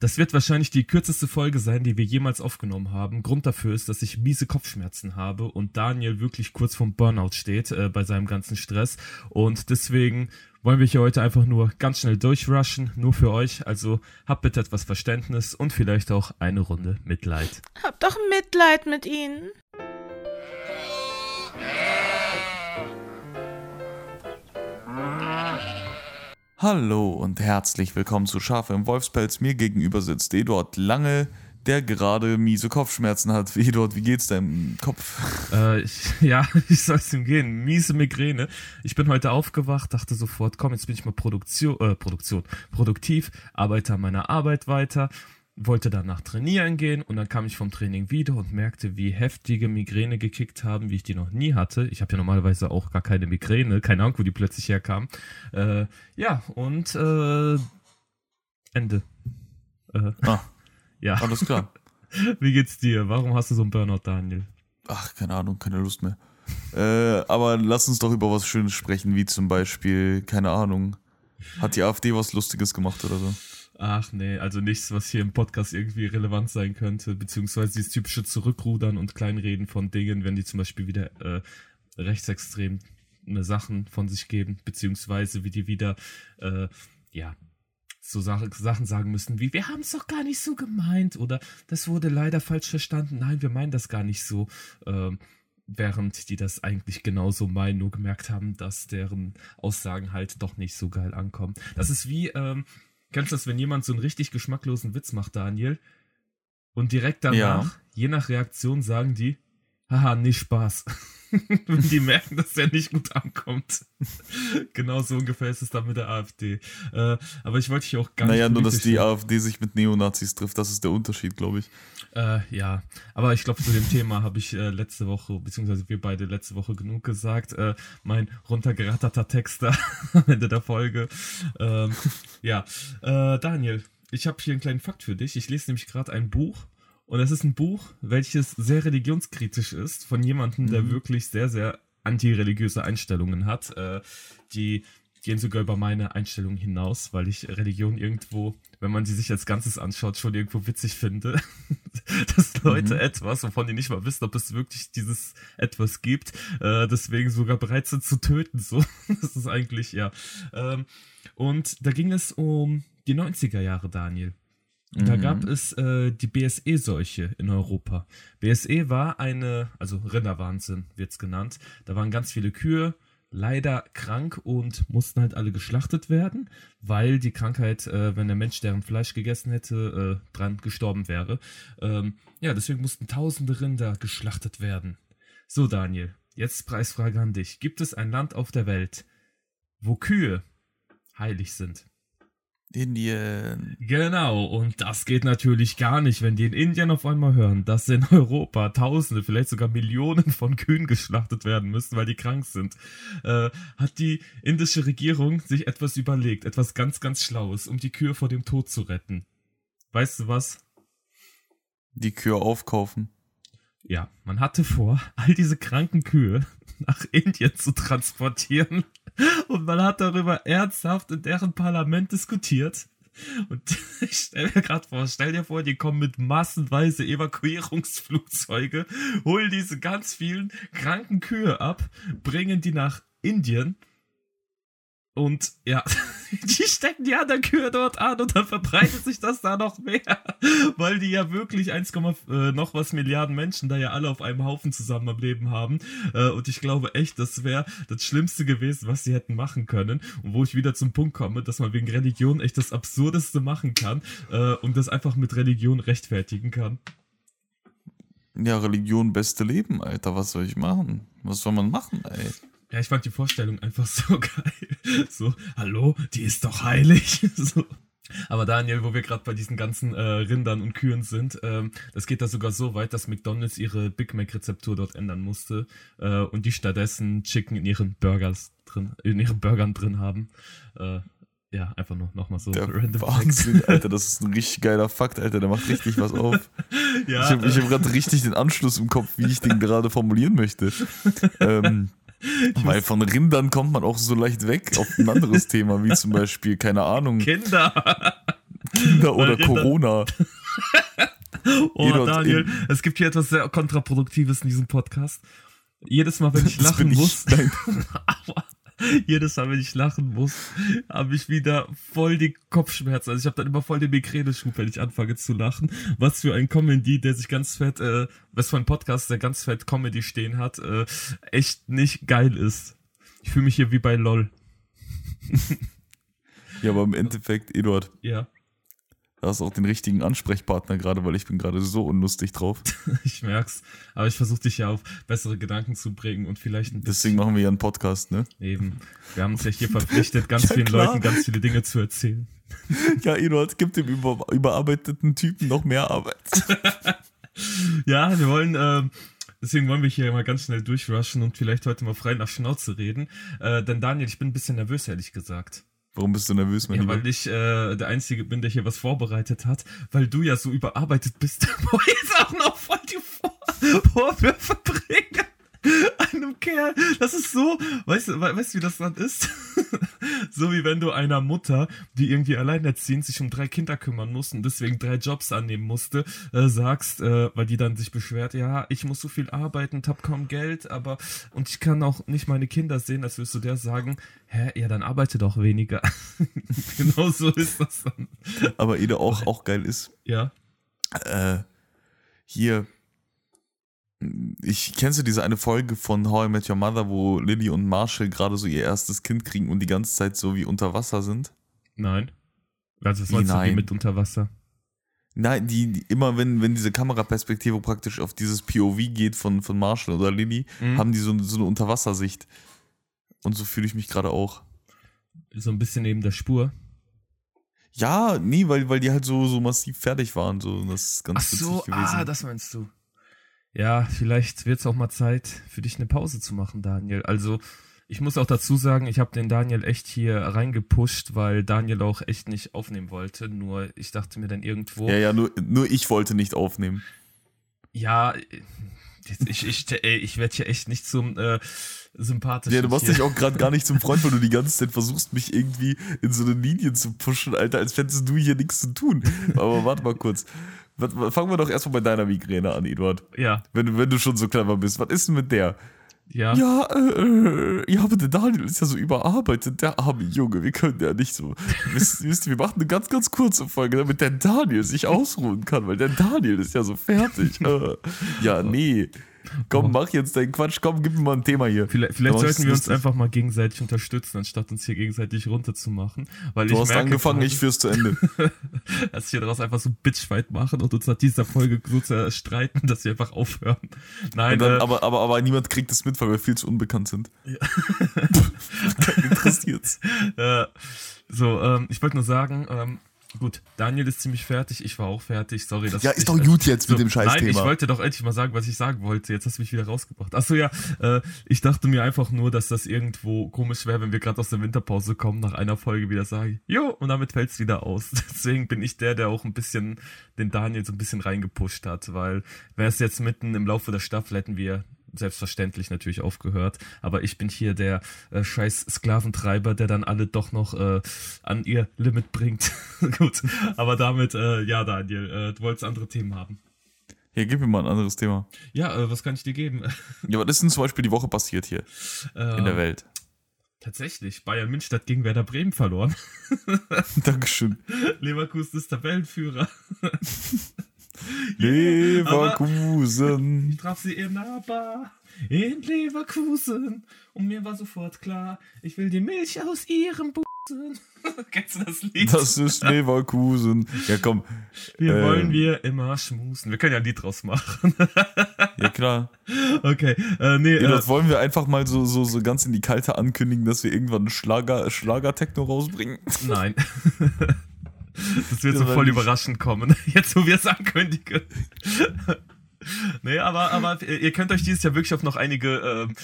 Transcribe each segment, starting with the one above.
Das wird wahrscheinlich die kürzeste Folge sein, die wir jemals aufgenommen haben. Grund dafür ist, dass ich miese Kopfschmerzen habe und Daniel wirklich kurz vom Burnout steht äh, bei seinem ganzen Stress. Und deswegen wollen wir hier heute einfach nur ganz schnell durchrushen, nur für euch. Also habt bitte etwas Verständnis und vielleicht auch eine Runde Mitleid. Hab doch Mitleid mit ihnen. Hallo und herzlich willkommen zu Schafe im Wolfspelz. Mir gegenüber sitzt Eduard Lange, der gerade miese Kopfschmerzen hat. Eduard, wie geht's deinem Kopf? Äh, ich, ja, ich soll es ihm gehen. Miese Migräne. Ich bin heute aufgewacht, dachte sofort, komm, jetzt bin ich mal Produktion, äh, Produktion, produktiv, arbeite an meiner Arbeit weiter wollte danach trainieren gehen und dann kam ich vom Training wieder und merkte, wie heftige Migräne gekickt haben, wie ich die noch nie hatte. Ich habe ja normalerweise auch gar keine Migräne, keine Ahnung, wo die plötzlich herkam. Äh, ja, und äh, Ende. Äh, ah, ja. Alles klar. wie geht's dir? Warum hast du so einen Burnout, Daniel? Ach, keine Ahnung, keine Lust mehr. äh, aber lass uns doch über was Schönes sprechen, wie zum Beispiel, keine Ahnung, hat die AfD was Lustiges gemacht oder so? Ach nee, also nichts, was hier im Podcast irgendwie relevant sein könnte, beziehungsweise dieses typische Zurückrudern und Kleinreden von Dingen, wenn die zum Beispiel wieder äh, rechtsextrem Sachen von sich geben, beziehungsweise wie die wieder, äh, ja, so Sache, Sachen sagen müssen wie, wir haben es doch gar nicht so gemeint oder das wurde leider falsch verstanden, nein, wir meinen das gar nicht so, äh, während die das eigentlich genauso meinen, nur gemerkt haben, dass deren Aussagen halt doch nicht so geil ankommen. Das ist wie, ähm, Kennst du das, wenn jemand so einen richtig geschmacklosen Witz macht, Daniel? Und direkt danach, ja. je nach Reaktion, sagen die, haha, nicht Spaß. wenn die merken, dass der nicht gut ankommt. genau so ungefähr ist es dann mit der AfD. Äh, aber ich wollte dich auch gar naja, nicht. Naja, nur, dass die AfD sich mit Neonazis trifft, das ist der Unterschied, glaube ich. Äh, ja, aber ich glaube, zu dem Thema habe ich äh, letzte Woche, beziehungsweise wir beide letzte Woche genug gesagt. Äh, mein runtergeratterter Texter am Ende der Folge. Ähm, ja, äh, Daniel, ich habe hier einen kleinen Fakt für dich. Ich lese nämlich gerade ein Buch und es ist ein Buch, welches sehr religionskritisch ist, von jemandem, der mhm. wirklich sehr, sehr antireligiöse Einstellungen hat. Äh, die gehen sogar über meine Einstellung hinaus, weil ich Religion irgendwo, wenn man sie sich als Ganzes anschaut, schon irgendwo witzig finde. dass Leute mhm. etwas, wovon die nicht mal wissen, ob es wirklich dieses etwas gibt, äh, deswegen sogar bereit sind zu töten. So, das ist eigentlich, ja. Ähm, und da ging es um die 90er Jahre, Daniel. Da mhm. gab es äh, die BSE-Seuche in Europa. BSE war eine, also Rinderwahnsinn wird's genannt. Da waren ganz viele Kühe, leider krank und mussten halt alle geschlachtet werden, weil die Krankheit, äh, wenn der Mensch deren Fleisch gegessen hätte, äh, dran gestorben wäre. Ähm, ja, deswegen mussten tausende Rinder geschlachtet werden. So, Daniel, jetzt Preisfrage an dich. Gibt es ein Land auf der Welt, wo Kühe heilig sind? Indien. Genau, und das geht natürlich gar nicht, wenn die in Indien auf einmal hören, dass in Europa Tausende, vielleicht sogar Millionen von Kühen geschlachtet werden müssen, weil die krank sind. Äh, hat die indische Regierung sich etwas überlegt, etwas ganz, ganz Schlaues, um die Kühe vor dem Tod zu retten. Weißt du was? Die Kühe aufkaufen. Ja, man hatte vor, all diese kranken Kühe nach Indien zu transportieren und man hat darüber ernsthaft in deren Parlament diskutiert. Und ich stell mir gerade vor, stell dir vor, die kommen mit massenweise Evakuierungsflugzeuge, holen diese ganz vielen kranken Kühe ab, bringen die nach Indien und ja, die stecken die anderen Kühe dort an und dann verbreitet sich das da noch mehr, weil die ja wirklich 1, äh, noch was Milliarden Menschen da ja alle auf einem Haufen zusammen am Leben haben. Äh, und ich glaube echt, das wäre das Schlimmste gewesen, was sie hätten machen können. Und wo ich wieder zum Punkt komme, dass man wegen Religion echt das Absurdeste machen kann äh, und das einfach mit Religion rechtfertigen kann. Ja, Religion, beste Leben, Alter. Was soll ich machen? Was soll man machen, ey? Ja, ich fand die Vorstellung einfach so geil. So, hallo, die ist doch heilig. So. Aber Daniel, wo wir gerade bei diesen ganzen äh, Rindern und Kühen sind, ähm, das geht da sogar so weit, dass McDonald's ihre Big Mac-Rezeptur dort ändern musste äh, und die stattdessen Chicken in ihren Burgers drin, in ihren Burgern drin haben. Äh, ja, einfach nur nochmal so der random Wahnsinn, Facts. Alter, das ist ein richtig geiler Fakt, Alter, der macht richtig was auf. ja, ich habe äh, hab gerade richtig den Anschluss im Kopf, wie ich den gerade formulieren möchte. ähm, weil von Rindern kommt man auch so leicht weg auf ein anderes Thema, wie zum Beispiel, keine Ahnung. Kinder. Kinder oder Corona. oh, Daniel, es gibt hier etwas sehr kontraproduktives in diesem Podcast. Jedes Mal, wenn ich lachen muss, ich, aber jedes Mal, wenn ich lachen muss, habe ich wieder voll die Kopfschmerzen. Also ich habe dann immer voll den Migräne-Schub, wenn ich anfange zu lachen. Was für ein Comedy, der sich ganz fett, äh, was für ein Podcast, der ganz fett Comedy stehen hat, äh, echt nicht geil ist. Ich fühle mich hier wie bei LOL. ja, aber im Endeffekt, Eduard. Ja. Du hast auch den richtigen Ansprechpartner gerade, weil ich bin gerade so unlustig drauf. ich merk's. Aber ich versuche dich ja auf bessere Gedanken zu bringen und vielleicht ein Deswegen machen wir ja einen Podcast, ne? Eben. Wir haben uns ja hier verpflichtet, ganz ja, vielen klar. Leuten ganz viele Dinge zu erzählen. ja, Eduard, gibt dem über, überarbeiteten Typen noch mehr Arbeit. ja, wir wollen, äh, deswegen wollen wir hier mal ganz schnell durchrushen und vielleicht heute mal frei nach Schnauze reden. Äh, denn Daniel, ich bin ein bisschen nervös, ehrlich gesagt. Warum bist du nervös, mein Ja, Lieber? weil ich äh, der Einzige bin, der hier was vorbereitet hat, weil du ja so überarbeitet bist, wo ich jetzt auch noch voll die Vor Vorwürfe bringe einem Kerl. Das ist so, weißt du, weißt du, wie das dann ist? so wie wenn du einer Mutter, die irgendwie alleinerziehend sich um drei Kinder kümmern muss und deswegen drei Jobs annehmen musste, äh, sagst, äh, weil die dann sich beschwert, ja, ich muss so viel arbeiten und hab kaum Geld, aber und ich kann auch nicht meine Kinder sehen, als würdest du der sagen, hä, ja, dann arbeite doch weniger. genau so ist das dann. Aber Ede auch, auch geil ist. Ja. Äh, hier, ich kennst du diese eine Folge von How I Met Your Mother, wo Lily und Marshall gerade so ihr erstes Kind kriegen und die ganze Zeit so wie unter Wasser sind? Nein. Also was meinst Nein. du mit unter Wasser? Nein, die, die, immer wenn, wenn diese Kameraperspektive praktisch auf dieses POV geht von, von Marshall oder Lily, mhm. haben die so, so eine Unterwassersicht. Und so fühle ich mich gerade auch. So ein bisschen neben der Spur. Ja, nee, weil, weil die halt so, so massiv fertig waren. So, das ist ganz Ach so, gewesen. ah, das meinst du. Ja, vielleicht wird es auch mal Zeit für dich eine Pause zu machen, Daniel. Also, ich muss auch dazu sagen, ich habe den Daniel echt hier reingepusht, weil Daniel auch echt nicht aufnehmen wollte. Nur ich dachte mir dann irgendwo. Ja, ja, nur, nur ich wollte nicht aufnehmen. Ja, ich, ich, ey, ich werde hier echt nicht zum äh, sympathischen. Ja, du machst dich auch gerade gar nicht zum Freund, weil du die ganze Zeit versuchst, mich irgendwie in so eine Linie zu pushen, Alter, als hättest du hier nichts zu tun. Aber warte mal kurz. Fangen wir doch erstmal bei deiner Migräne an, Eduard. Ja. Wenn, wenn du schon so clever bist. Was ist denn mit der? Ja. Ja, äh, ja, aber der Daniel ist ja so überarbeitet, der arme Junge. Wir können ja nicht so. wisst, wisst ihr, wir machen eine ganz, ganz kurze Folge, damit der Daniel sich ausruhen kann, weil der Daniel ist ja so fertig. Äh, ja, nee. Komm, mach jetzt deinen Quatsch. Komm, gib mir mal ein Thema hier. Vielleicht, vielleicht sollten wir uns einfach mal gegenseitig unterstützen, anstatt uns hier gegenseitig runterzumachen. Weil du ich hast merke, angefangen, ich führ's zu Ende. dass wir daraus einfach so Bitchfight machen und uns nach dieser Folge so zerstreiten, dass wir einfach aufhören. Nein, dann, äh, aber, aber, aber niemand kriegt das mit, weil wir viel zu unbekannt sind. Ja. Interessiert's. Äh, so, ähm, ich wollte nur sagen, ähm, Gut, Daniel ist ziemlich fertig, ich war auch fertig. Sorry, dass Ja, ist doch gut jetzt so, mit dem Scheißthema. Nein, ich wollte doch endlich mal sagen, was ich sagen wollte. Jetzt hast du mich wieder rausgebracht. Achso, ja, äh, ich dachte mir einfach nur, dass das irgendwo komisch wäre, wenn wir gerade aus der Winterpause kommen, nach einer Folge wieder sagen, jo, und damit fällt's wieder aus. Deswegen bin ich der, der auch ein bisschen den Daniel so ein bisschen reingepusht hat, weil wäre es jetzt mitten im Laufe der Staffel, hätten wir selbstverständlich natürlich aufgehört. Aber ich bin hier der äh, scheiß Sklaventreiber, der dann alle doch noch äh, an ihr Limit bringt. Gut, aber damit, äh, ja, Daniel, äh, du wolltest andere Themen haben. Ja, gib mir mal ein anderes Thema. Ja, äh, was kann ich dir geben? ja, was ist denn zum Beispiel die Woche passiert hier in der ähm, Welt? Tatsächlich, Bayern München hat gegen Werder Bremen verloren. Dankeschön. Leverkusen ist Tabellenführer. Leverkusen. ich traf sie in der Bar in Leverkusen und mir war sofort klar, ich will die Milch aus ihrem Busen. Kennst du das Lied? Das ist Leverkusen. Ja, komm. Wir äh, wollen wir immer schmusen. Wir können ja ein Lied draus machen. ja, klar. Okay, äh, nee. Ja, das äh, wollen wir einfach mal so, so, so ganz in die Kalte ankündigen, dass wir irgendwann einen Schlager, Schlager-Techno rausbringen. Nein. Das wird so voll nicht. überraschend kommen, jetzt wo wir es ankündigen. nee, aber, aber ihr könnt euch dieses Jahr wirklich auf noch einige, äh,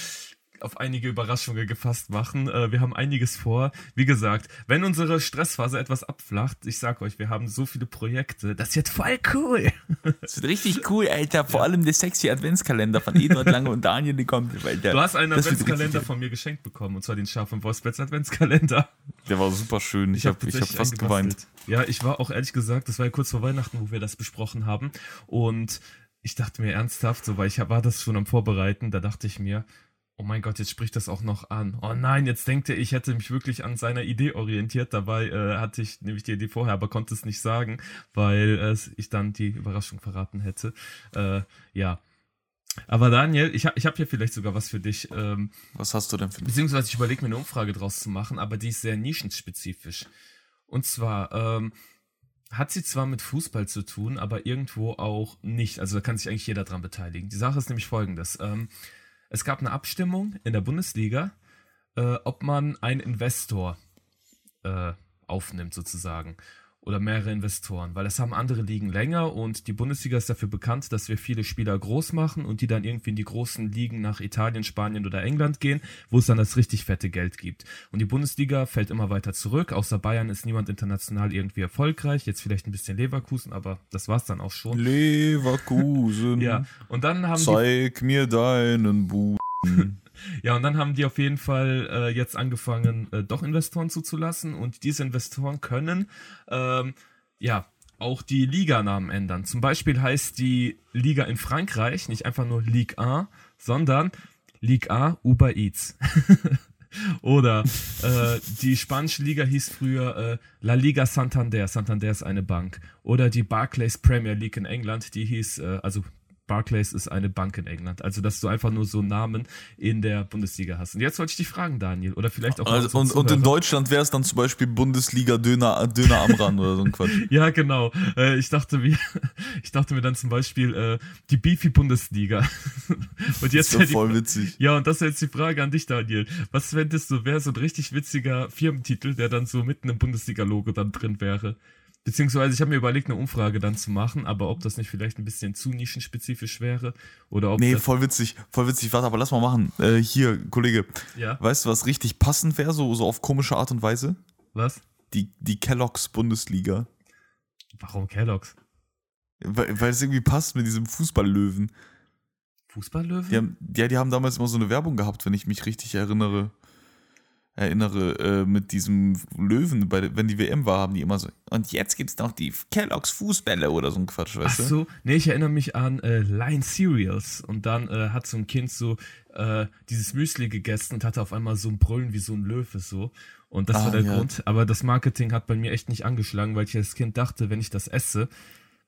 auf einige Überraschungen gefasst machen. Äh, wir haben einiges vor. Wie gesagt, wenn unsere Stressphase etwas abflacht, ich sag euch, wir haben so viele Projekte. Das wird voll cool. Das wird richtig cool, Alter. Vor ja. allem der sexy Adventskalender von Eduard Lange und Daniel, die kommt. Alter. Du hast einen Adventskalender von mir geschenkt bekommen, und zwar den Scharf und Wolfsbetts Adventskalender. Der war super schön. Ich, ich habe hab, hab fast geweint. Ja, ich war auch ehrlich gesagt, das war ja kurz vor Weihnachten, wo wir das besprochen haben. Und ich dachte mir ernsthaft, so, weil ich war das schon am Vorbereiten, da dachte ich mir, oh mein Gott, jetzt spricht das auch noch an. Oh nein, jetzt denkt er, ich hätte mich wirklich an seiner Idee orientiert. Dabei äh, hatte ich nämlich die Idee vorher, aber konnte es nicht sagen, weil äh, ich dann die Überraschung verraten hätte. Äh, ja. Aber Daniel, ich, ich habe hier vielleicht sogar was für dich. Ähm, was hast du denn für mich? Beziehungsweise ich überlege mir eine Umfrage draus zu machen, aber die ist sehr nischenspezifisch. Und zwar, ähm, hat sie zwar mit Fußball zu tun, aber irgendwo auch nicht. Also da kann sich eigentlich jeder dran beteiligen. Die Sache ist nämlich folgendes. Ähm, es gab eine Abstimmung in der Bundesliga, äh, ob man einen Investor äh, aufnimmt sozusagen oder mehrere Investoren, weil das haben andere Ligen länger und die Bundesliga ist dafür bekannt, dass wir viele Spieler groß machen und die dann irgendwie in die großen Ligen nach Italien, Spanien oder England gehen, wo es dann das richtig fette Geld gibt. Und die Bundesliga fällt immer weiter zurück. Außer Bayern ist niemand international irgendwie erfolgreich. Jetzt vielleicht ein bisschen Leverkusen, aber das war's dann auch schon. Leverkusen. ja. Und dann haben Zeig die, mir deinen Buch. Ja, und dann haben die auf jeden Fall äh, jetzt angefangen, äh, doch Investoren zuzulassen. Und diese Investoren können, ähm, ja, auch die Liga-Namen ändern. Zum Beispiel heißt die Liga in Frankreich nicht einfach nur Ligue 1, sondern Ligue A Uber Eats. Oder äh, die spanische Liga hieß früher äh, La Liga Santander. Santander ist eine Bank. Oder die Barclays Premier League in England, die hieß, äh, also Barclays ist eine Bank in England. Also, dass du einfach nur so Namen in der Bundesliga hast. Und jetzt wollte ich dich fragen, Daniel, oder vielleicht auch. Also, und, und in Deutschland wäre es dann zum Beispiel Bundesliga Döner, Döner am Rand oder so ein Quatsch. Ja, genau. Äh, ich, dachte mir, ich dachte mir dann zum Beispiel äh, die Beefy Bundesliga. und jetzt das ist ja voll die, witzig. Ja, und das ist jetzt die Frage an dich, Daniel. Was fändest du, wäre so ein richtig witziger Firmentitel, der dann so mitten im Bundesliga-Logo dann drin wäre? Beziehungsweise ich habe mir überlegt, eine Umfrage dann zu machen, aber ob das nicht vielleicht ein bisschen zu nischenspezifisch wäre oder ob. Nee, voll witzig, voll witzig. Warte, aber lass mal machen. Äh, hier, Kollege. Ja. Weißt du, was richtig passend wäre, so, so auf komische Art und Weise? Was? Die, die Kelloggs Bundesliga. Warum Kelloggs? Weil, weil es irgendwie passt mit diesem Fußballlöwen. Fußballlöwen? Die haben, ja, die haben damals immer so eine Werbung gehabt, wenn ich mich richtig erinnere erinnere, äh, mit diesem Löwen, bei, wenn die WM war, haben die immer so, und jetzt gibt's noch die Kellogg's Fußbälle oder so ein Quatsch, weißt du? Ach so, nee, ich erinnere mich an äh, Line Cereals und dann äh, hat so ein Kind so äh, dieses Müsli gegessen und hatte auf einmal so ein Brüllen wie so ein Löwe so und das ah, war der ja. Grund, aber das Marketing hat bei mir echt nicht angeschlagen, weil ich als Kind dachte, wenn ich das esse,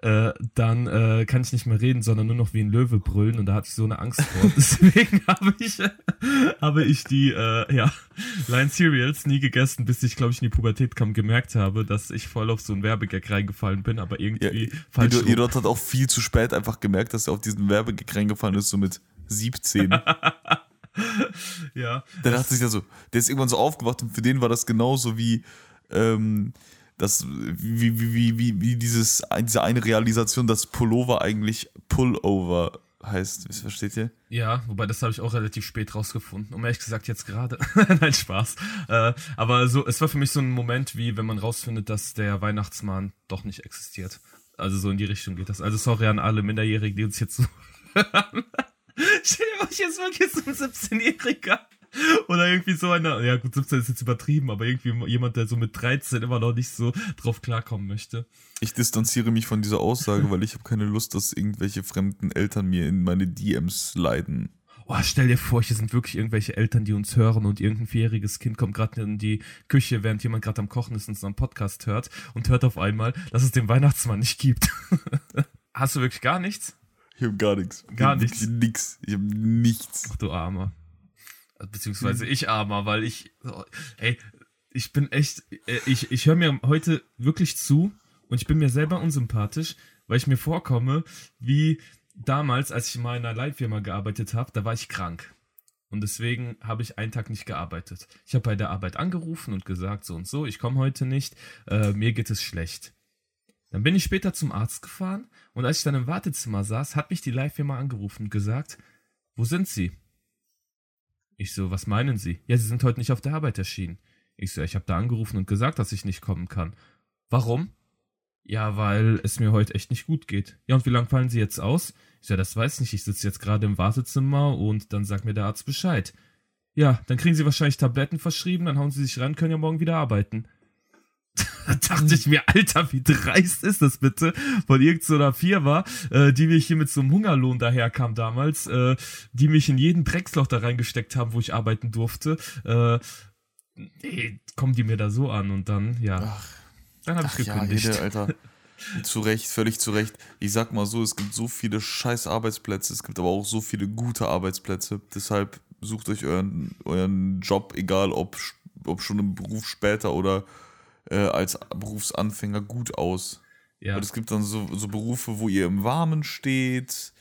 äh, dann äh, kann ich nicht mehr reden, sondern nur noch wie ein Löwe brüllen und da hatte ich so eine Angst vor. Deswegen habe ich, äh, habe ich die äh, ja, Line Cereals nie gegessen, bis ich, glaube ich, in die Pubertät kam, gemerkt habe, dass ich voll auf so einen Werbegag reingefallen bin, aber irgendwie ja, falsch. Ihr hat auch viel zu spät einfach gemerkt, dass er auf diesen Werbegag reingefallen ist, so mit 17. ja. Dann dachte sich ja so, der ist irgendwann so aufgewacht und für den war das genauso wie ähm, das, wie, wie, wie, wie, wie dieses, diese eine Realisation, dass Pullover eigentlich Pullover heißt. Versteht ihr? Ja, wobei das habe ich auch relativ spät rausgefunden. Um ehrlich gesagt jetzt gerade. Nein, Spaß. Äh, aber so, es war für mich so ein Moment, wie wenn man rausfindet, dass der Weihnachtsmann doch nicht existiert. Also so in die Richtung geht das. Also sorry an alle Minderjährigen, die uns jetzt so hören. Stell dir mal, ich jetzt wirklich so ein 17-Jähriger. Oder irgendwie so einer, ja gut, 17 ist jetzt übertrieben, aber irgendwie jemand, der so mit 13 immer noch nicht so drauf klarkommen möchte. Ich distanziere mich von dieser Aussage, weil ich habe keine Lust, dass irgendwelche fremden Eltern mir in meine DMs leiden. Oh, stell dir vor, hier sind wirklich irgendwelche Eltern, die uns hören und irgendein vierjähriges Kind kommt gerade in die Küche, während jemand gerade am Kochen ist und einen Podcast hört und hört auf einmal, dass es den Weihnachtsmann nicht gibt. Hast du wirklich gar nichts? Ich habe gar nichts. Gar nichts. Nix. Ich habe nichts. Ach du Armer. Beziehungsweise hm. ich armer, weil ich, ey, ich bin echt, äh, ich, ich höre mir heute wirklich zu und ich bin mir selber unsympathisch, weil ich mir vorkomme, wie damals, als ich in einer Leitfirma gearbeitet habe, da war ich krank. Und deswegen habe ich einen Tag nicht gearbeitet. Ich habe bei der Arbeit angerufen und gesagt, so und so, ich komme heute nicht, äh, mir geht es schlecht. Dann bin ich später zum Arzt gefahren und als ich dann im Wartezimmer saß, hat mich die Leihfirma angerufen und gesagt, wo sind Sie? Ich so, was meinen Sie? Ja, Sie sind heute nicht auf der Arbeit erschienen. Ich so, ich habe da angerufen und gesagt, dass ich nicht kommen kann. Warum? Ja, weil es mir heute echt nicht gut geht. Ja, und wie lange fallen Sie jetzt aus? Ich so, das weiß nicht. Ich sitze jetzt gerade im Wartezimmer und dann sagt mir der Arzt Bescheid. Ja, dann kriegen Sie wahrscheinlich Tabletten verschrieben, dann hauen Sie sich ran, können ja morgen wieder arbeiten. da dachte ich mir, Alter, wie dreist ist das bitte? Von irgendeiner Firma, äh, die mich hier mit so einem Hungerlohn daherkam damals, äh, die mich in jeden Drecksloch da reingesteckt haben, wo ich arbeiten durfte. Äh, nee, kommen die mir da so an und dann, ja. Ach dann habe ich gekündigt. Ja, Hede, Alter. zu Recht, völlig zu Recht. Ich sag mal so, es gibt so viele scheiß Arbeitsplätze, es gibt aber auch so viele gute Arbeitsplätze. Deshalb sucht euch euren, euren Job, egal ob, ob schon im Beruf später oder äh, als Berufsanfänger, gut aus. Ja. Weil es gibt dann so, so Berufe, wo ihr im Warmen steht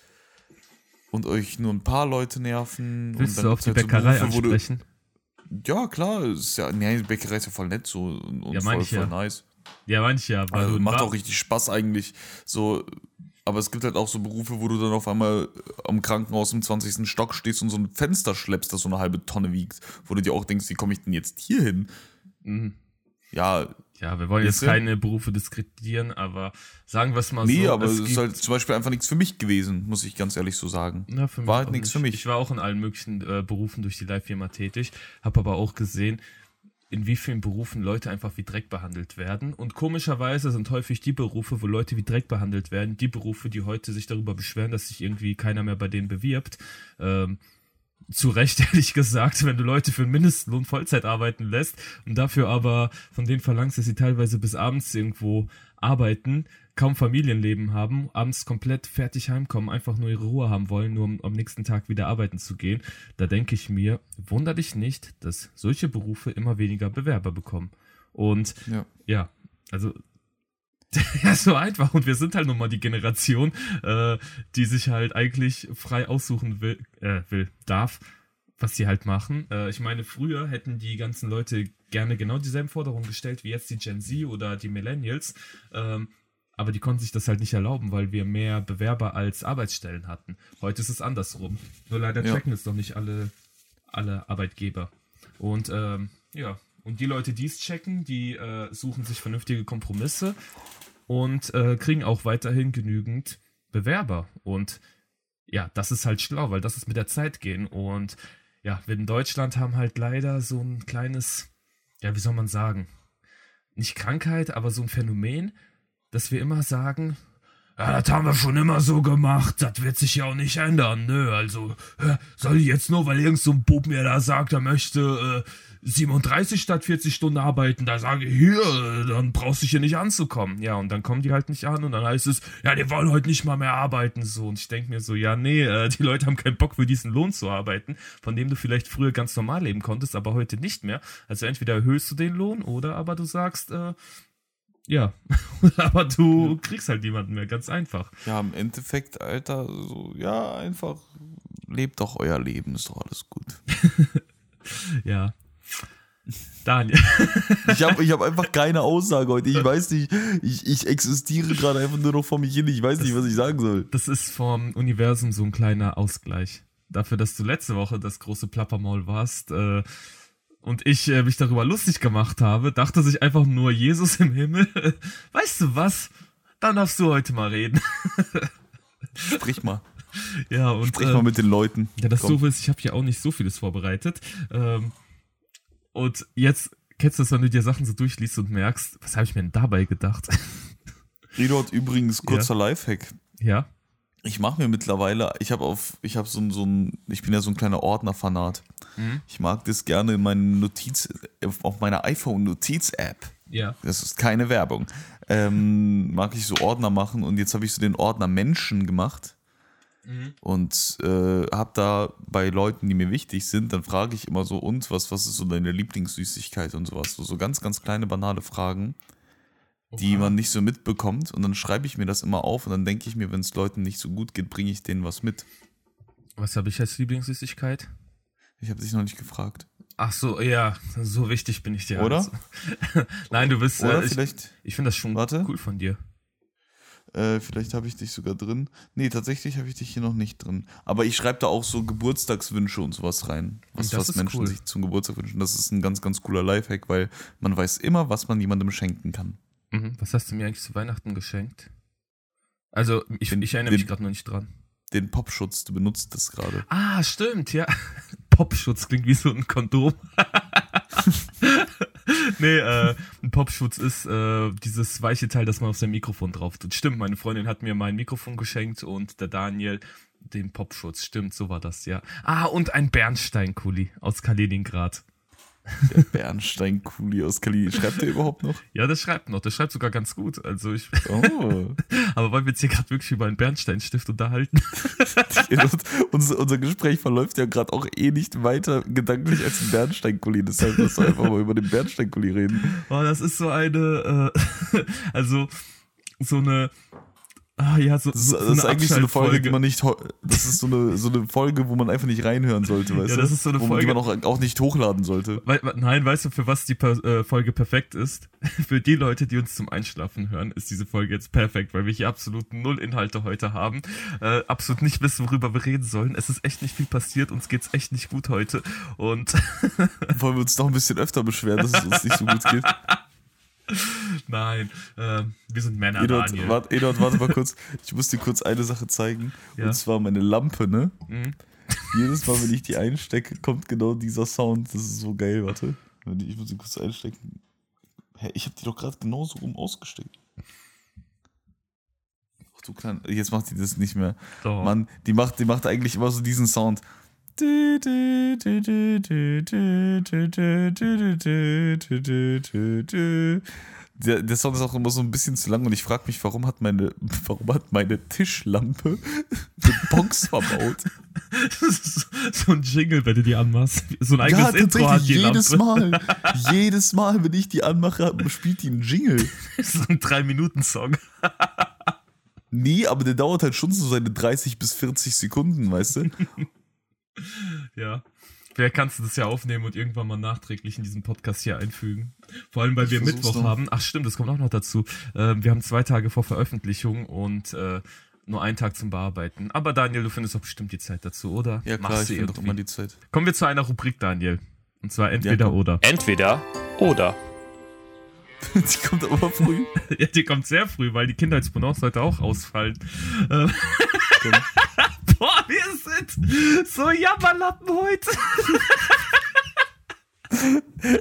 und euch nur ein paar Leute nerven. Willst du auf die halt Bäckerei so Berufe, ansprechen? Du, ja, klar. Ist ja, nee, die Bäckerei ist ja voll nett so und ja, voll, voll ja. nice. Ja, manche, Weil also, macht auch richtig Spaß eigentlich. So, aber es gibt halt auch so Berufe, wo du dann auf einmal am Krankenhaus im 20. Stock stehst und so ein Fenster schleppst, das so eine halbe Tonne wiegt, wo du dir auch denkst, wie komme ich denn jetzt hier hin? Mhm. Ja. Ja, wir wollen jetzt keine Berufe diskreditieren, aber sagen wir es mal nee, so. Nee, aber es ist halt zum Beispiel einfach nichts für mich gewesen, muss ich ganz ehrlich so sagen. Na, war halt nichts für mich. Ich war auch in allen möglichen äh, Berufen durch die Live-Firma tätig, habe aber auch gesehen, in wie vielen Berufen Leute einfach wie Dreck behandelt werden. Und komischerweise sind häufig die Berufe, wo Leute wie Dreck behandelt werden, die Berufe, die heute sich darüber beschweren, dass sich irgendwie keiner mehr bei denen bewirbt. Ähm, zu Recht, ehrlich gesagt, wenn du Leute für einen Mindestlohn Vollzeit arbeiten lässt und dafür aber von denen verlangst, dass sie teilweise bis abends irgendwo arbeiten, kaum Familienleben haben, abends komplett fertig heimkommen, einfach nur ihre Ruhe haben wollen, nur um am nächsten Tag wieder arbeiten zu gehen, da denke ich mir, wunder dich nicht, dass solche Berufe immer weniger Bewerber bekommen. Und ja, ja also ja, so einfach. Und wir sind halt nun mal die Generation, äh, die sich halt eigentlich frei aussuchen will, äh, will, darf, was sie halt machen. Äh, ich meine, früher hätten die ganzen Leute gerne genau dieselben Forderungen gestellt wie jetzt die Gen Z oder die Millennials. Ähm, aber die konnten sich das halt nicht erlauben, weil wir mehr Bewerber als Arbeitsstellen hatten. Heute ist es andersrum. Nur leider checken ja. es doch nicht alle, alle Arbeitgeber. Und ähm, ja, und die Leute, die es checken, die äh, suchen sich vernünftige Kompromisse und äh, kriegen auch weiterhin genügend Bewerber. Und ja, das ist halt schlau, weil das ist mit der Zeit gehen. Und ja, wir in Deutschland haben halt leider so ein kleines, ja, wie soll man sagen, nicht Krankheit, aber so ein Phänomen, dass wir immer sagen, ja, das haben wir schon immer so gemacht, das wird sich ja auch nicht ändern, nö, also, soll ich jetzt nur, weil irgend so ein Bub mir da sagt, er möchte äh, 37 statt 40 Stunden arbeiten, da sage ich, hier, dann brauchst du hier nicht anzukommen. Ja, und dann kommen die halt nicht an und dann heißt es, ja, die wollen heute nicht mal mehr arbeiten, so. Und ich denke mir so, ja, nee, äh, die Leute haben keinen Bock für diesen Lohn zu arbeiten, von dem du vielleicht früher ganz normal leben konntest, aber heute nicht mehr. Also entweder erhöhst du den Lohn oder aber du sagst, äh, ja, aber du kriegst halt niemanden mehr, ganz einfach. Ja, im Endeffekt, Alter, so, ja, einfach lebt doch euer Leben, ist doch alles gut. ja. Daniel. ich habe ich hab einfach keine Aussage heute. Ich weiß nicht, ich, ich existiere gerade einfach nur noch vor mich hin. Ich weiß das, nicht, was ich sagen soll. Das ist vom Universum so ein kleiner Ausgleich. Dafür, dass du letzte Woche das große Plappermaul warst, äh, und ich äh, mich darüber lustig gemacht habe, dachte sich einfach nur Jesus im Himmel. weißt du was? Dann darfst du heute mal reden. Sprich mal. Ja, und. Sprich äh, mal mit den Leuten. Ja, das Komm. so ist, ich habe ja auch nicht so vieles vorbereitet. Ähm, und jetzt kennst du das, wenn du dir Sachen so durchliest und merkst, was habe ich mir denn dabei gedacht? Redot übrigens, kurzer ja. Lifehack. Ja. Ich mache mir mittlerweile, ich habe auf, ich habe so, ein, so ein, ich bin ja so ein kleiner Ordnerfanat. Mhm. Ich mag das gerne in meinen Notiz, auf meiner iPhone-Notiz-App. Ja. Das ist keine Werbung. Ähm, mag ich so Ordner machen und jetzt habe ich so den Ordner Menschen gemacht. Mhm. Und äh, habe da bei Leuten, die mir wichtig sind, dann frage ich immer so, und was, was ist so deine Lieblingssüßigkeit und sowas. So, so ganz, ganz kleine, banale Fragen die man nicht so mitbekommt. Und dann schreibe ich mir das immer auf und dann denke ich mir, wenn es Leuten nicht so gut geht, bringe ich denen was mit. Was habe ich als Lieblingssüßigkeit? Ich habe dich noch nicht gefragt. Ach so, ja, so wichtig bin ich dir. Oder? Nein, du bist. Oder äh, ich, vielleicht. Ich finde das schon warte. cool von dir. Äh, vielleicht habe ich dich sogar drin. Nee, tatsächlich habe ich dich hier noch nicht drin. Aber ich schreibe da auch so Geburtstagswünsche und sowas rein. Was, Das was Menschen cool. sich zum Geburtstag wünschen. Das ist ein ganz, ganz cooler Lifehack, weil man weiß immer, was man jemandem schenken kann. Mhm. Was hast du mir eigentlich zu Weihnachten geschenkt? Also, ich, Den- ich erinnere mich den- gerade noch nicht dran. Den Popschutz, du benutzt das gerade. Ah, stimmt, ja. Popschutz klingt wie so ein Kondom. nee, äh, ein Popschutz ist äh, dieses weiche Teil, das man auf sein Mikrofon drauf tut. Stimmt, meine Freundin hat mir mein Mikrofon geschenkt und der Daniel den Popschutz. Stimmt, so war das, ja. Ah, und ein Bernsteinkuli aus Kaliningrad. Der Bernstein-Kuli aus Kali. Schreibt der überhaupt noch? Ja, das schreibt noch. Das schreibt sogar ganz gut. Also ich, Oh. aber weil wir jetzt hier gerade wirklich über einen Bernsteinstift unterhalten. unser, unser Gespräch verläuft ja gerade auch eh nicht weiter gedanklich als ein Bernstein-Kuli. Deshalb lass einfach mal über den Bernstein-Kuli reden. Oh, das ist so eine, äh, also so eine, ah ja, so, Das ist, so, das ist eigentlich so eine Folge, die man nicht. Das ist so eine, so eine Folge, wo man einfach nicht reinhören sollte, weißt Ja, du? das ist so eine wo man, die Folge- man auch, auch nicht hochladen sollte. Wei- we- Nein, weißt du, für was die per äh, Folge perfekt ist? Für die Leute, die uns zum Einschlafen hören, ist diese Folge jetzt perfekt, weil wir hier absolut null Inhalte heute haben, äh, absolut nicht wissen, worüber wir reden sollen. Es ist echt nicht viel passiert, uns geht's echt nicht gut heute und Wollen wir uns noch ein bisschen öfter beschweren, dass es uns nicht so gut geht. nein, äh, wir sind Männer, Eduard, Daniel. warte, Eduard, warte mal kurz. Ich muss dir kurz eine Sache zeigen. Ja. Und zwar meine Lampe, ne? Mhm. Jedes Mal, wenn ich die einstecke, kommt genau dieser Sound. Das ist so geil, warte. Ich muss sie kurz einstecken. Hä, ich habe die doch gerade genauso rum ausgesteckt. Ach du klein, jetzt macht die das nicht mehr. So. Mann, die macht, die macht eigentlich immer so diesen Sound. Der, der Sound ist auch immer so ein bisschen zu lang und ich frage mich, warum hat meine, warum hat meine Tischlampe eine Box verbaut? Das ist so ein Jingle, wenn du die anmachst. So ein eigenes ja, Intro hat die jedes Lampe. Mal. Jedes Mal, wenn ich die anmache, spielt die einen Jingle. so ein 3-Minuten-Song. Nee, aber der dauert halt schon so seine 30 bis 40 Sekunden, weißt du? Ja. Vielleicht kannst du das ja aufnehmen und irgendwann mal nachträglich in diesen Podcast hier einfügen. Vor allem, weil Ich wir Mittwoch noch. haben. Ach stimmt, das kommt auch noch dazu. Ähm, wir haben zwei Tage vor Veröffentlichung und äh, nur einen Tag zum Bearbeiten. Aber Daniel, du findest doch bestimmt die Zeit dazu, oder? Ja, klar, Machst ich du finde doch immer die Zeit. Kommen wir zu einer Rubrik, Daniel. Und zwar entweder komm. oder. Entweder oder. Die kommt aber früh. Ja, die kommt sehr früh, weil die Kindheitsbonus heute auch ausfallen. Ähm, Komm. Boah, wir sind so Jammerlappen heute.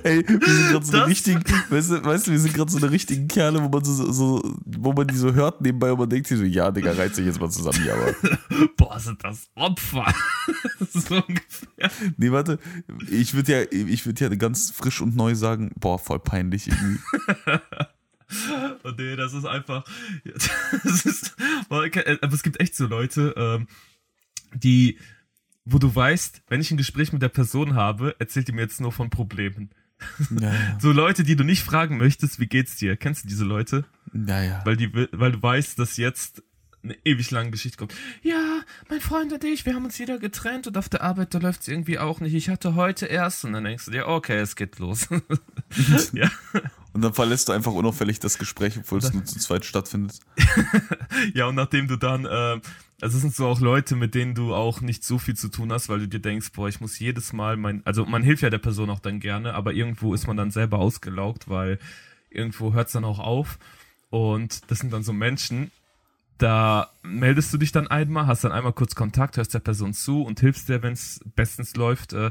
Ey, wir sind gerade so eine richtigen, weißt du, weißt du, wir sind gerade so eine richtigen Kerle, wo man so, so, wo man die so hört nebenbei und man denkt sich so, ja, Digga, reizt sich jetzt mal zusammen hier, aber. Boah, sind das Opfer. so ungefähr. Nee, warte, ich würde ja, ich würde ja ganz frisch und neu sagen, boah, voll peinlich irgendwie. Oh nee, das ist einfach. Das ist, aber es gibt echt so Leute, ähm, die, wo du weißt, wenn ich ein Gespräch mit der Person habe, erzählt die mir jetzt nur von Problemen. Ja, ja. So Leute, die du nicht fragen möchtest, wie geht's dir? Kennst du diese Leute? Ja, ja. Weil, die, weil du weißt, dass jetzt eine ewig lange Geschichte kommt. Ja, mein Freund und ich, wir haben uns wieder getrennt und auf der Arbeit, da läuft's irgendwie auch nicht. Ich hatte heute erst und dann denkst du dir, okay, es geht los. ja. Und dann verlässt du einfach unauffällig das Gespräch, obwohl es nur zu zweit stattfindet. Ja, und nachdem du dann, äh, also es sind so auch Leute, mit denen du auch nicht so viel zu tun hast, weil du dir denkst, boah, ich muss jedes Mal mein, also man hilft ja der Person auch dann gerne, aber irgendwo ist man dann selber ausgelaugt, weil irgendwo hört's dann auch auf. Und das sind dann so Menschen, da meldest du dich dann einmal, hast dann einmal kurz Kontakt, hörst der Person zu und hilfst dir, wenn es bestens läuft. Äh,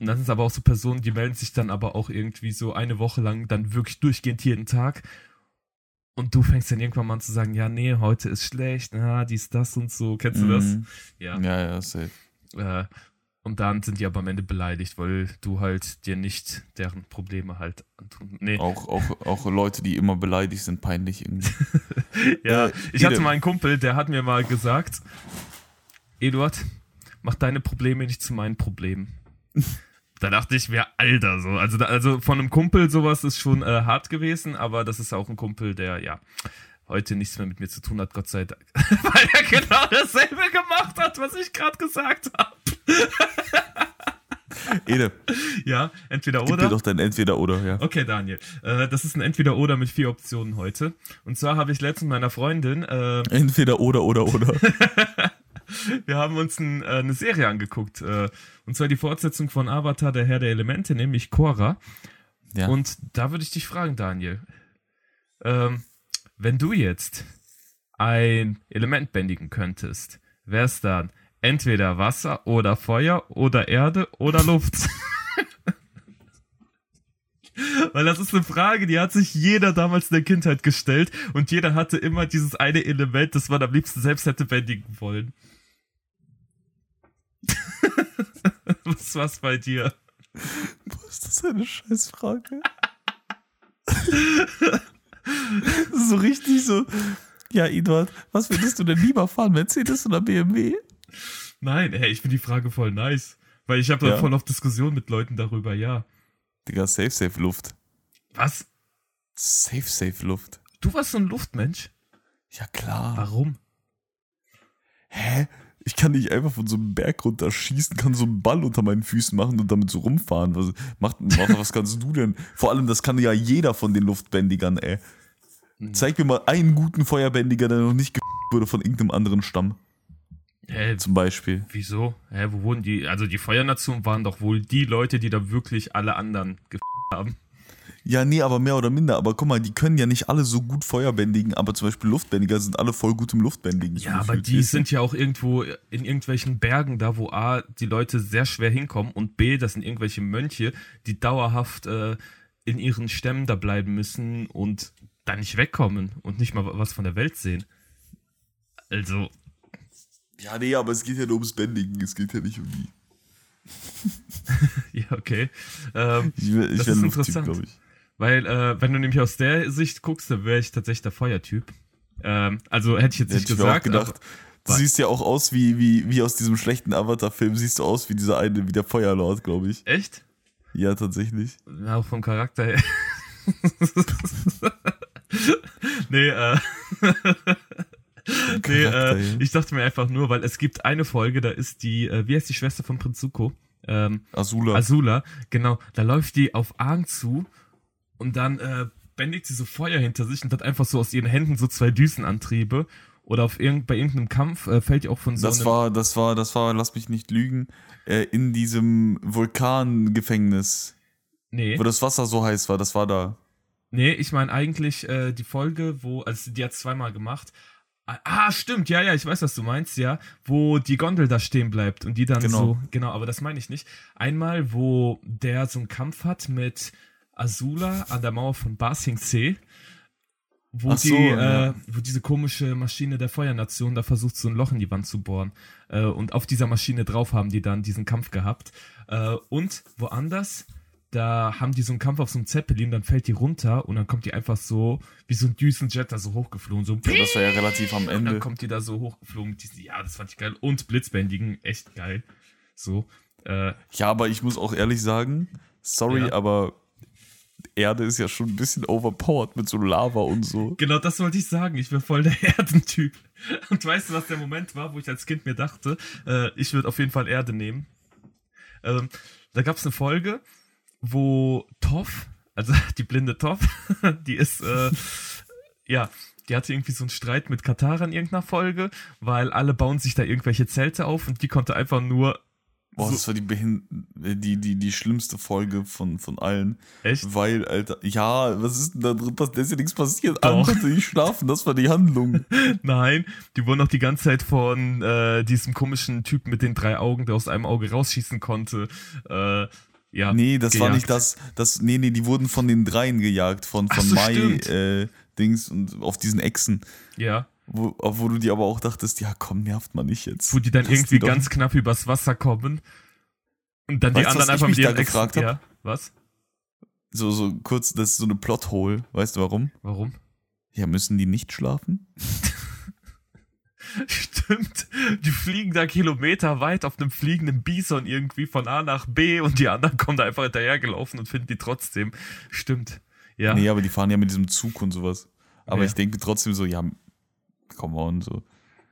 und dann sind es aber auch so Personen, die melden sich dann aber auch irgendwie so eine Woche lang dann wirklich durchgehend jeden Tag. Und du fängst dann irgendwann mal an zu sagen, ja, nee, heute ist schlecht, na, dies, das und so. Kennst du das? Mhm. Ja. Ja, ja, safe. Äh, und dann sind die aber am Ende beleidigt, weil du halt dir nicht deren Probleme halt antun. Nee, Auch, auch, auch Leute, die immer beleidigt sind, peinlich irgendwie. ja. äh, Ich hatte mal einen Kumpel, der hat mir mal gesagt, Eduard, mach deine Probleme nicht zu meinen Problemen. Da dachte ich mir, Alter, so. Also, da, also von einem Kumpel sowas ist schon äh, hart gewesen, aber das ist auch ein Kumpel, der, ja, heute nichts mehr mit mir zu tun hat, Gott sei Dank. Weil er genau dasselbe gemacht hat, was ich gerade gesagt habe. Ede, Ja, entweder gib mir oder. doch dein Entweder-Oder, ja. Okay, Daniel. Äh, das ist ein Entweder-Oder mit vier Optionen heute. Und zwar habe ich letztens meiner Freundin, äh, Entweder oder oder oder. wir haben uns ein, äh, eine Serie angeguckt. Äh, und zwar die Fortsetzung von Avatar, der Herr der Elemente, nämlich Korra. Ja. Und da würde ich dich fragen, Daniel. Ähm, wenn du jetzt ein Element bändigen könntest, wäre es dann entweder Wasser oder Feuer oder Erde oder Luft? Weil das ist eine Frage, die hat sich jeder damals in der Kindheit gestellt und jeder hatte immer dieses eine Element, das man am liebsten selbst hätte bändigen wollen. Was war's bei dir? Boah, ist das eine Scheißfrage? so richtig so. Ja, Eduard, was würdest du denn lieber fahren, Mercedes oder BMW? Nein, hey, ich finde die Frage voll nice. Weil ich habe da Ja. voll auf Diskussionen mit Leuten darüber, ja. Digga, safe, safe Luft. Was? Safe, safe Luft. Du warst so ein Luftmensch? Ja, klar. Warum? Hä? Ich kann nicht einfach von so einem Berg runter schießen, kann so einen Ball unter meinen Füßen machen und damit so rumfahren. Was, macht, macht, was kannst du denn? Vor allem, das kann ja jeder von den Luftbändigern, ey. Zeig mir mal einen guten Feuerbändiger, der noch nicht ge wurde von irgendeinem anderen Stamm, Hä, zum Beispiel. wieso? Hä, wo wurden die? Also die Feuernation waren doch wohl die Leute, die da wirklich alle anderen ge haben. Ja, nee, aber mehr oder minder. Aber guck mal, die können ja nicht alle so gut Feuer bändigen, aber zum Beispiel Luftbändiger sind alle voll gut im Luftbändigen. Ja, aber die du? sind ja auch irgendwo in irgendwelchen Bergen da, wo A, die Leute sehr schwer hinkommen und B, das sind irgendwelche Mönche, die dauerhaft äh, in ihren Stämmen da bleiben müssen und da nicht wegkommen und nicht mal was von der Welt sehen. Also, Ja, nee, aber es geht ja nur ums Bändigen. Es geht ja nicht um die. ja, okay. Ähm, Ich, wär- ich Das ist interessant. glaube ich. Weil, äh, wenn du nämlich aus der Sicht guckst, dann wäre ich tatsächlich der Feuertyp. Ähm, also hätte ich jetzt nicht Hätte ich mir auch gesagt. gedacht. Du siehst ja auch aus wie, wie, wie aus diesem schlechten Avatar-Film, siehst du aus wie dieser eine, wie der Feuerlord, glaube ich. echt? Ja, tatsächlich. Ja, auch vom Charakter her. nee, äh. nee, äh, ich dachte mir einfach nur, weil es gibt eine Folge, da ist die, äh, wie heißt die Schwester von Prinz Zuko? Ähm, Azula. Azula, genau, da läuft die auf Aang zu und dann äh, bändigt sie so Feuer hinter sich und hat einfach so aus ihren Händen so zwei Düsenantriebe. Oder auf irgend, bei irgendeinem Kampf äh, fällt die auch von so das war, das war, das war, lass mich nicht lügen, äh, in diesem Vulkangefängnis, nee, wo das Wasser so heiß war, das war da. nee, ich meine eigentlich äh, die Folge, wo, also die hat zweimal gemacht. Ah, Ah, stimmt, ja, ja, ich weiß, was du meinst, ja. Wo die Gondel da stehen bleibt und die dann Genau. so, genau, aber das meine ich nicht. Einmal, wo der so einen Kampf hat mit Azula an der Mauer von Ba Sing Se, wo, so, die, ja. äh, wo diese komische Maschine der Feuernation da versucht, so ein Loch in die Wand zu bohren. Äh, und auf dieser Maschine drauf haben die dann diesen Kampf gehabt. Äh, und woanders, da haben die so einen Kampf auf so einem Zeppelin, dann fällt die runter und dann kommt die einfach so, wie so ein Düsenjet da so hochgeflogen, so Ja, das war ja relativ am und dann Ende. kommt die da so hochgeflogen mit diesen, ja, das fand ich geil. Und Blitzbändigen, echt geil. So. Äh, Ja, aber ich muss auch ehrlich sagen, sorry, Ja. aber Erde ist ja schon ein bisschen overpowered mit so Lava und so. genau das wollte ich sagen. Ich bin voll der Erdentyp. Und weißt du, was der Moment war, wo ich als Kind mir dachte, äh, ich würde auf jeden Fall Erde nehmen? Ähm, da gab es eine Folge, wo Toff, also die blinde Toff, die ist, äh, ja, die hatte irgendwie so einen Streit mit Katara in irgendeiner Folge, weil alle bauen sich da irgendwelche Zelte auf und die konnte einfach nur. Boah, so, das war die, Behin die, die, die schlimmste Folge von, von allen. echt? Weil, Alter, ja, was ist denn da drin passiert? Da ist ja nichts passiert. Konnte nicht schlafen, das war die Handlung. Nein, die wurden auch die ganze Zeit von äh, diesem komischen Typ mit den drei Augen, der aus einem Auge rausschießen konnte. Äh, ja, Nee, das war gejagt. nicht das, das. Nee, nee, die wurden von den dreien gejagt, von, von so, Mai, äh, Dings und auf diesen Echsen. Ja, Wo, wo du dir aber auch dachtest, ja komm, nervt man nicht jetzt. wo die dann Lass irgendwie die ganz knapp übers Wasser kommen. Und dann die Weißt du, anderen einfach mit ihren gefragt hab? Ja, was? So, so kurz, das ist so eine Plothole. Weißt du warum? Warum? Ja, müssen die nicht schlafen? Stimmt. Die fliegen da Kilometer weit auf einem fliegenden Bison irgendwie von A nach B und die anderen kommen da einfach hinterhergelaufen und finden die trotzdem. Stimmt. Ja. Nee, aber die fahren ja mit diesem Zug und sowas. Aber Ja. ich denke trotzdem so, ja, come on, so.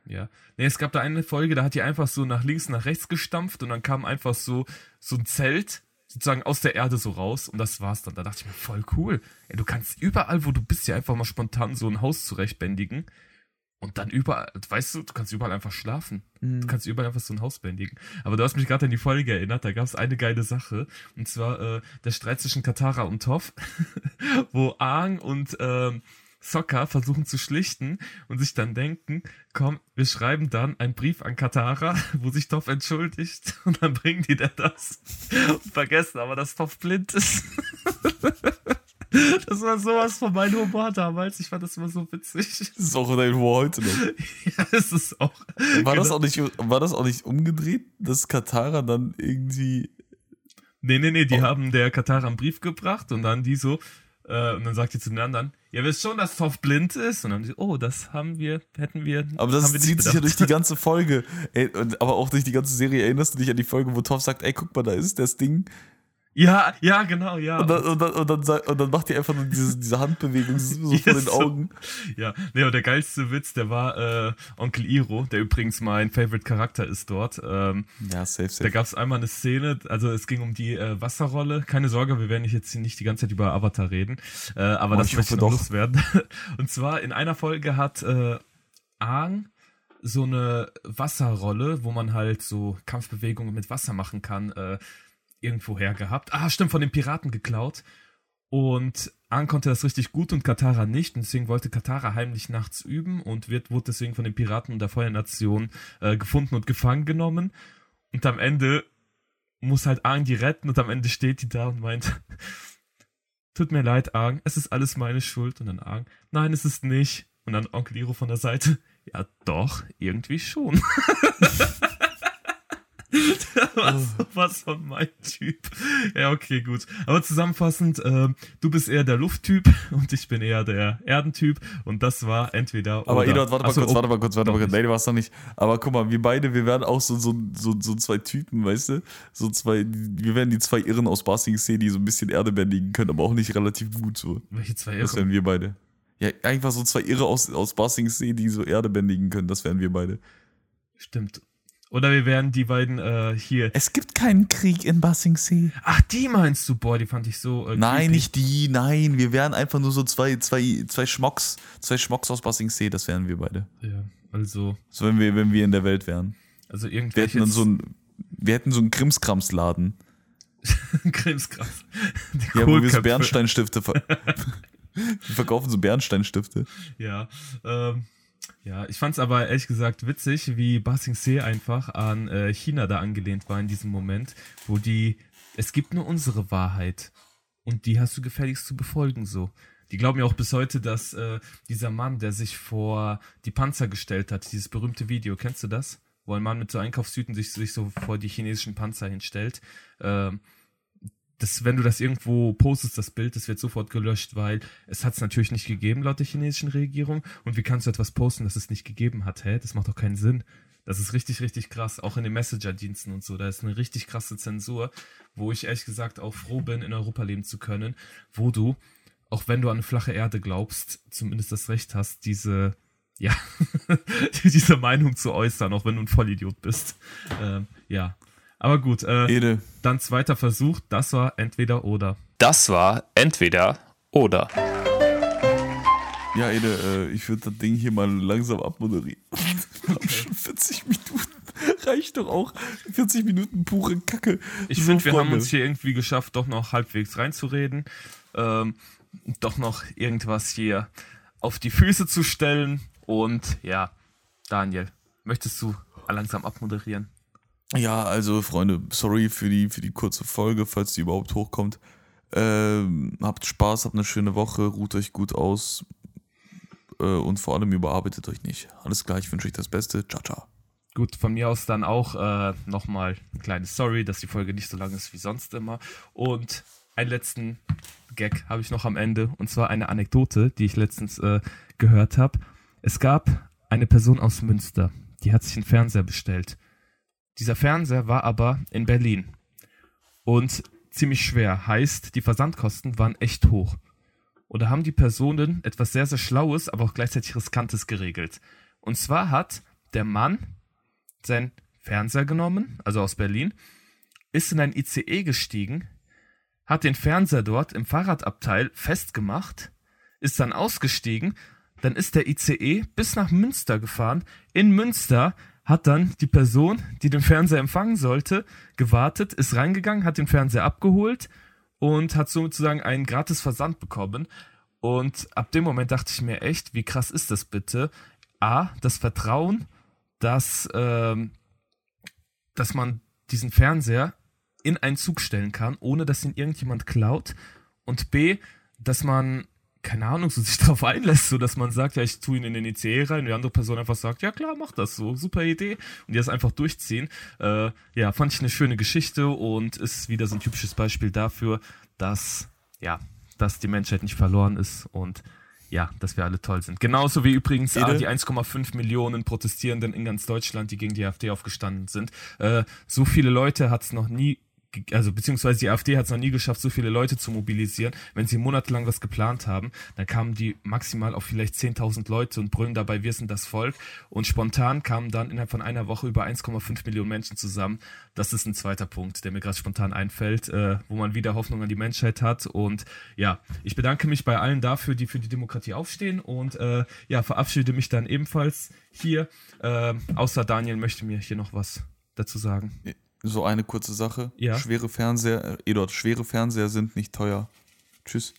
Ja. Nee, es gab da eine Folge, da hat die einfach so nach links, nach rechts gestampft und dann kam einfach so, so ein Zelt sozusagen aus der Erde so raus und das war's dann. Da dachte ich mir, voll cool. Ey, du kannst überall, wo du bist, ja einfach mal spontan so ein Haus zurechtbändigen und dann überall, weißt du, du kannst überall einfach schlafen. Mhm. Du kannst überall einfach so ein Haus bändigen. Aber du hast mich gerade an die Folge erinnert, da gab es eine geile Sache. Und zwar äh, der Streit zwischen Katara und Toff, wo Aang und ähm, Sokka versuchen zu schlichten und sich dann denken, komm, wir schreiben dann einen Brief an Katara, wo sich Toff entschuldigt und dann bringen die der das und vergessen aber, dass Toff blind ist. Das war sowas von meinem Humor damals. Ich fand das immer so witzig. Das ist auch dein Humor heute noch. ja, es ist auch. War, genau. das auch nicht, war das auch nicht umgedreht, dass Katara dann irgendwie. Nee, nee, nee, die oh. haben der Katara einen Brief gebracht und dann die so, äh, und dann sagt die zu den anderen, ihr wisst schon, dass Toff blind ist. Und dann die, oh, das haben wir, hätten wir. Aber das wir zieht sich ja durch die ganze Folge. Ey, aber auch durch die ganze Serie. Erinnerst du dich an die Folge, wo Toff sagt, ey, guck mal, da ist das Ding. Ja, ja, genau, ja. Und dann, und dann, und dann, und dann macht die einfach nur diese, diese Handbewegung so yes. vor den Augen. Ja, nee, aber der geilste Witz, der war äh, Onkel Iro, der übrigens mein Favorite Charakter ist dort. Ähm, ja, safe, safe. Da gab es einmal eine Szene, also es ging um die äh, Wasserrolle. Keine Sorge, wir werden jetzt nicht die ganze Zeit über Avatar reden, äh, aber oh, das möchte noch loswerden. Und zwar in einer Folge hat äh, Aang so eine Wasserrolle, wo man halt so Kampfbewegungen mit Wasser machen kann, äh, irgendwo her gehabt. Ah, stimmt, von den Piraten geklaut. Und Aang konnte das richtig gut und Katara nicht. Und deswegen wollte Katara heimlich nachts üben und wird, wurde deswegen von den Piraten der Feuernation äh, gefunden und gefangen genommen. Und am Ende muss halt Aang die retten und am Ende steht die da und meint, tut mir leid, Aang, es ist alles meine Schuld. Und dann Aang, nein, es ist nicht. Und dann Onkel Iro von der Seite, ja doch, irgendwie schon. was, was von mein Typ. Ja, okay, gut. Aber zusammenfassend, äh, du bist eher der Lufttyp und ich bin eher der Erdentyp und das war entweder Aber oder. Eduard, warte mal kurz, warte mal kurz, warte mal kurz. Nee, du warst noch nicht. Aber guck mal, wir beide, wir werden auch so, so, so, so zwei Typen, weißt du? So zwei, wir werden die zwei Irren aus Basing sehen, die so ein bisschen Erde bändigen können, aber auch nicht relativ gut so. Welche zwei Irren? Das wären wir beide. Ja, einfach so zwei Irre aus, aus Basing See, die so Erde bändigen können, das wären wir beide. Stimmt. Oder wir werden die beiden äh, hier. Es gibt keinen Krieg in Bassingsee. Ach, die meinst du? Boah, die fand ich so. Äh, nein, creepy. nicht die, nein. Wir wären einfach nur so zwei, zwei, zwei Schmocks, zwei Schmocks aus Bassingsee, das wären wir beide. Ja, also. So, wenn wir, wenn wir in der Welt wären. Also irgendwie. Wir hätten dann so ein, wir hätten so einen Krimskramsladen. Krimskrams. Ja, wo wir so Bernsteinstifte ver wir verkaufen so Bernsteinstifte. Ja, ähm. Ja, ich fand es aber ehrlich gesagt witzig, wie Basing Se einfach an äh, China da angelehnt war in diesem Moment, wo die, es gibt nur unsere Wahrheit und die hast du gefälligst zu befolgen so. Die glauben ja auch bis heute, dass äh, dieser Mann, der sich vor die Panzer gestellt hat, dieses berühmte Video, kennst du das? Wo ein Mann mit so Einkaufstüten sich, sich so vor die chinesischen Panzer hinstellt. Äh, das, wenn du das irgendwo postest, das Bild, das wird sofort gelöscht, weil es hat es natürlich nicht gegeben laut der chinesischen Regierung. Und wie kannst du etwas posten, das es nicht gegeben hat? Hä? Das macht doch keinen Sinn. Das ist richtig, richtig krass. Auch in den Messenger-Diensten und so. Da ist eine richtig krasse Zensur, wo ich ehrlich gesagt auch froh bin, in Europa leben zu können, wo du, auch wenn du an eine flache Erde glaubst, zumindest das Recht hast, diese, ja, diese Meinung zu äußern, auch wenn du ein Vollidiot bist. Ähm, ja, aber gut, äh, Ede. dann zweiter Versuch, das war entweder oder. Das war entweder oder. Ja, Ede, äh, ich würde das Ding hier mal langsam abmoderieren. Wir haben schon 40 Minuten. Reicht doch auch. 40 Minuten pure Kacke. Ich so, finde, wir haben uns hier irgendwie geschafft, doch noch halbwegs reinzureden. Ähm, doch noch irgendwas hier auf die Füße zu stellen. Und ja, Daniel, möchtest du langsam abmoderieren? Ja, also Freunde, sorry für die, für die kurze Folge, falls die überhaupt hochkommt. Ähm, habt Spaß, habt eine schöne Woche, ruht euch gut aus äh, und vor allem überarbeitet euch nicht. Alles klar, ich wünsche euch das Beste. Ciao, ciao. Gut, von mir aus dann auch äh, nochmal ein kleines Sorry, dass die Folge nicht so lang ist wie sonst immer. Und einen letzten Gag habe ich noch am Ende und zwar eine Anekdote, die ich letztens äh, gehört habe. Es gab eine Person aus Münster, die hat sich einen Fernseher bestellt dieser Fernseher war aber in Berlin und ziemlich schwer. Heißt, die Versandkosten waren echt hoch. Oder haben die Personen etwas sehr, sehr Schlaues, aber auch gleichzeitig Riskantes geregelt. Und zwar hat der Mann seinen Fernseher genommen, also aus Berlin, ist in ein ICE gestiegen, hat den Fernseher dort im Fahrradabteil festgemacht, ist dann ausgestiegen, dann ist der ICE bis nach Münster gefahren. In Münster hat dann die Person, die den Fernseher empfangen sollte, gewartet, ist reingegangen, hat den Fernseher abgeholt und hat sozusagen einen gratis Versand bekommen. Und ab dem Moment dachte ich mir echt, wie krass ist das bitte? A, das Vertrauen, dass, ähm, dass man diesen Fernseher in einen Zug stellen kann, ohne dass ihn irgendjemand klaut. Und B, dass man, keine Ahnung, so sich darauf einlässt, so dass man sagt, ja, ich tue ihn in den ICE rein und die andere Person einfach sagt, ja klar, mach das so, super Idee. Und die das einfach durchziehen. Äh, ja, fand ich eine schöne Geschichte und ist wieder so ein typisches Beispiel dafür, dass, ja, dass die Menschheit nicht verloren ist und ja, dass wir alle toll sind. Genauso wie übrigens ah, die 1,5 Millionen Protestierenden in ganz Deutschland, die gegen die AfD aufgestanden sind. Äh, so viele Leute hat es noch nie also beziehungsweise die AfD hat es noch nie geschafft, so viele Leute zu mobilisieren. Wenn sie monatelang was geplant haben, dann kamen die maximal auf vielleicht 10.000 Leute und brüllen dabei, wir sind das Volk. Und spontan kamen dann innerhalb von einer Woche über 1,5 Millionen Menschen zusammen. Das ist ein zweiter Punkt, der mir gerade spontan einfällt, äh, wo man wieder Hoffnung an die Menschheit hat. Und ja, ich bedanke mich bei allen dafür, die für die Demokratie aufstehen und äh, ja, verabschiede mich dann ebenfalls hier. Äh, außer Daniel möchte mir hier noch was dazu sagen. So eine kurze Sache. Ja. Schwere Fernseher, äh, schwere Fernseher sind nicht teuer. Tschüss.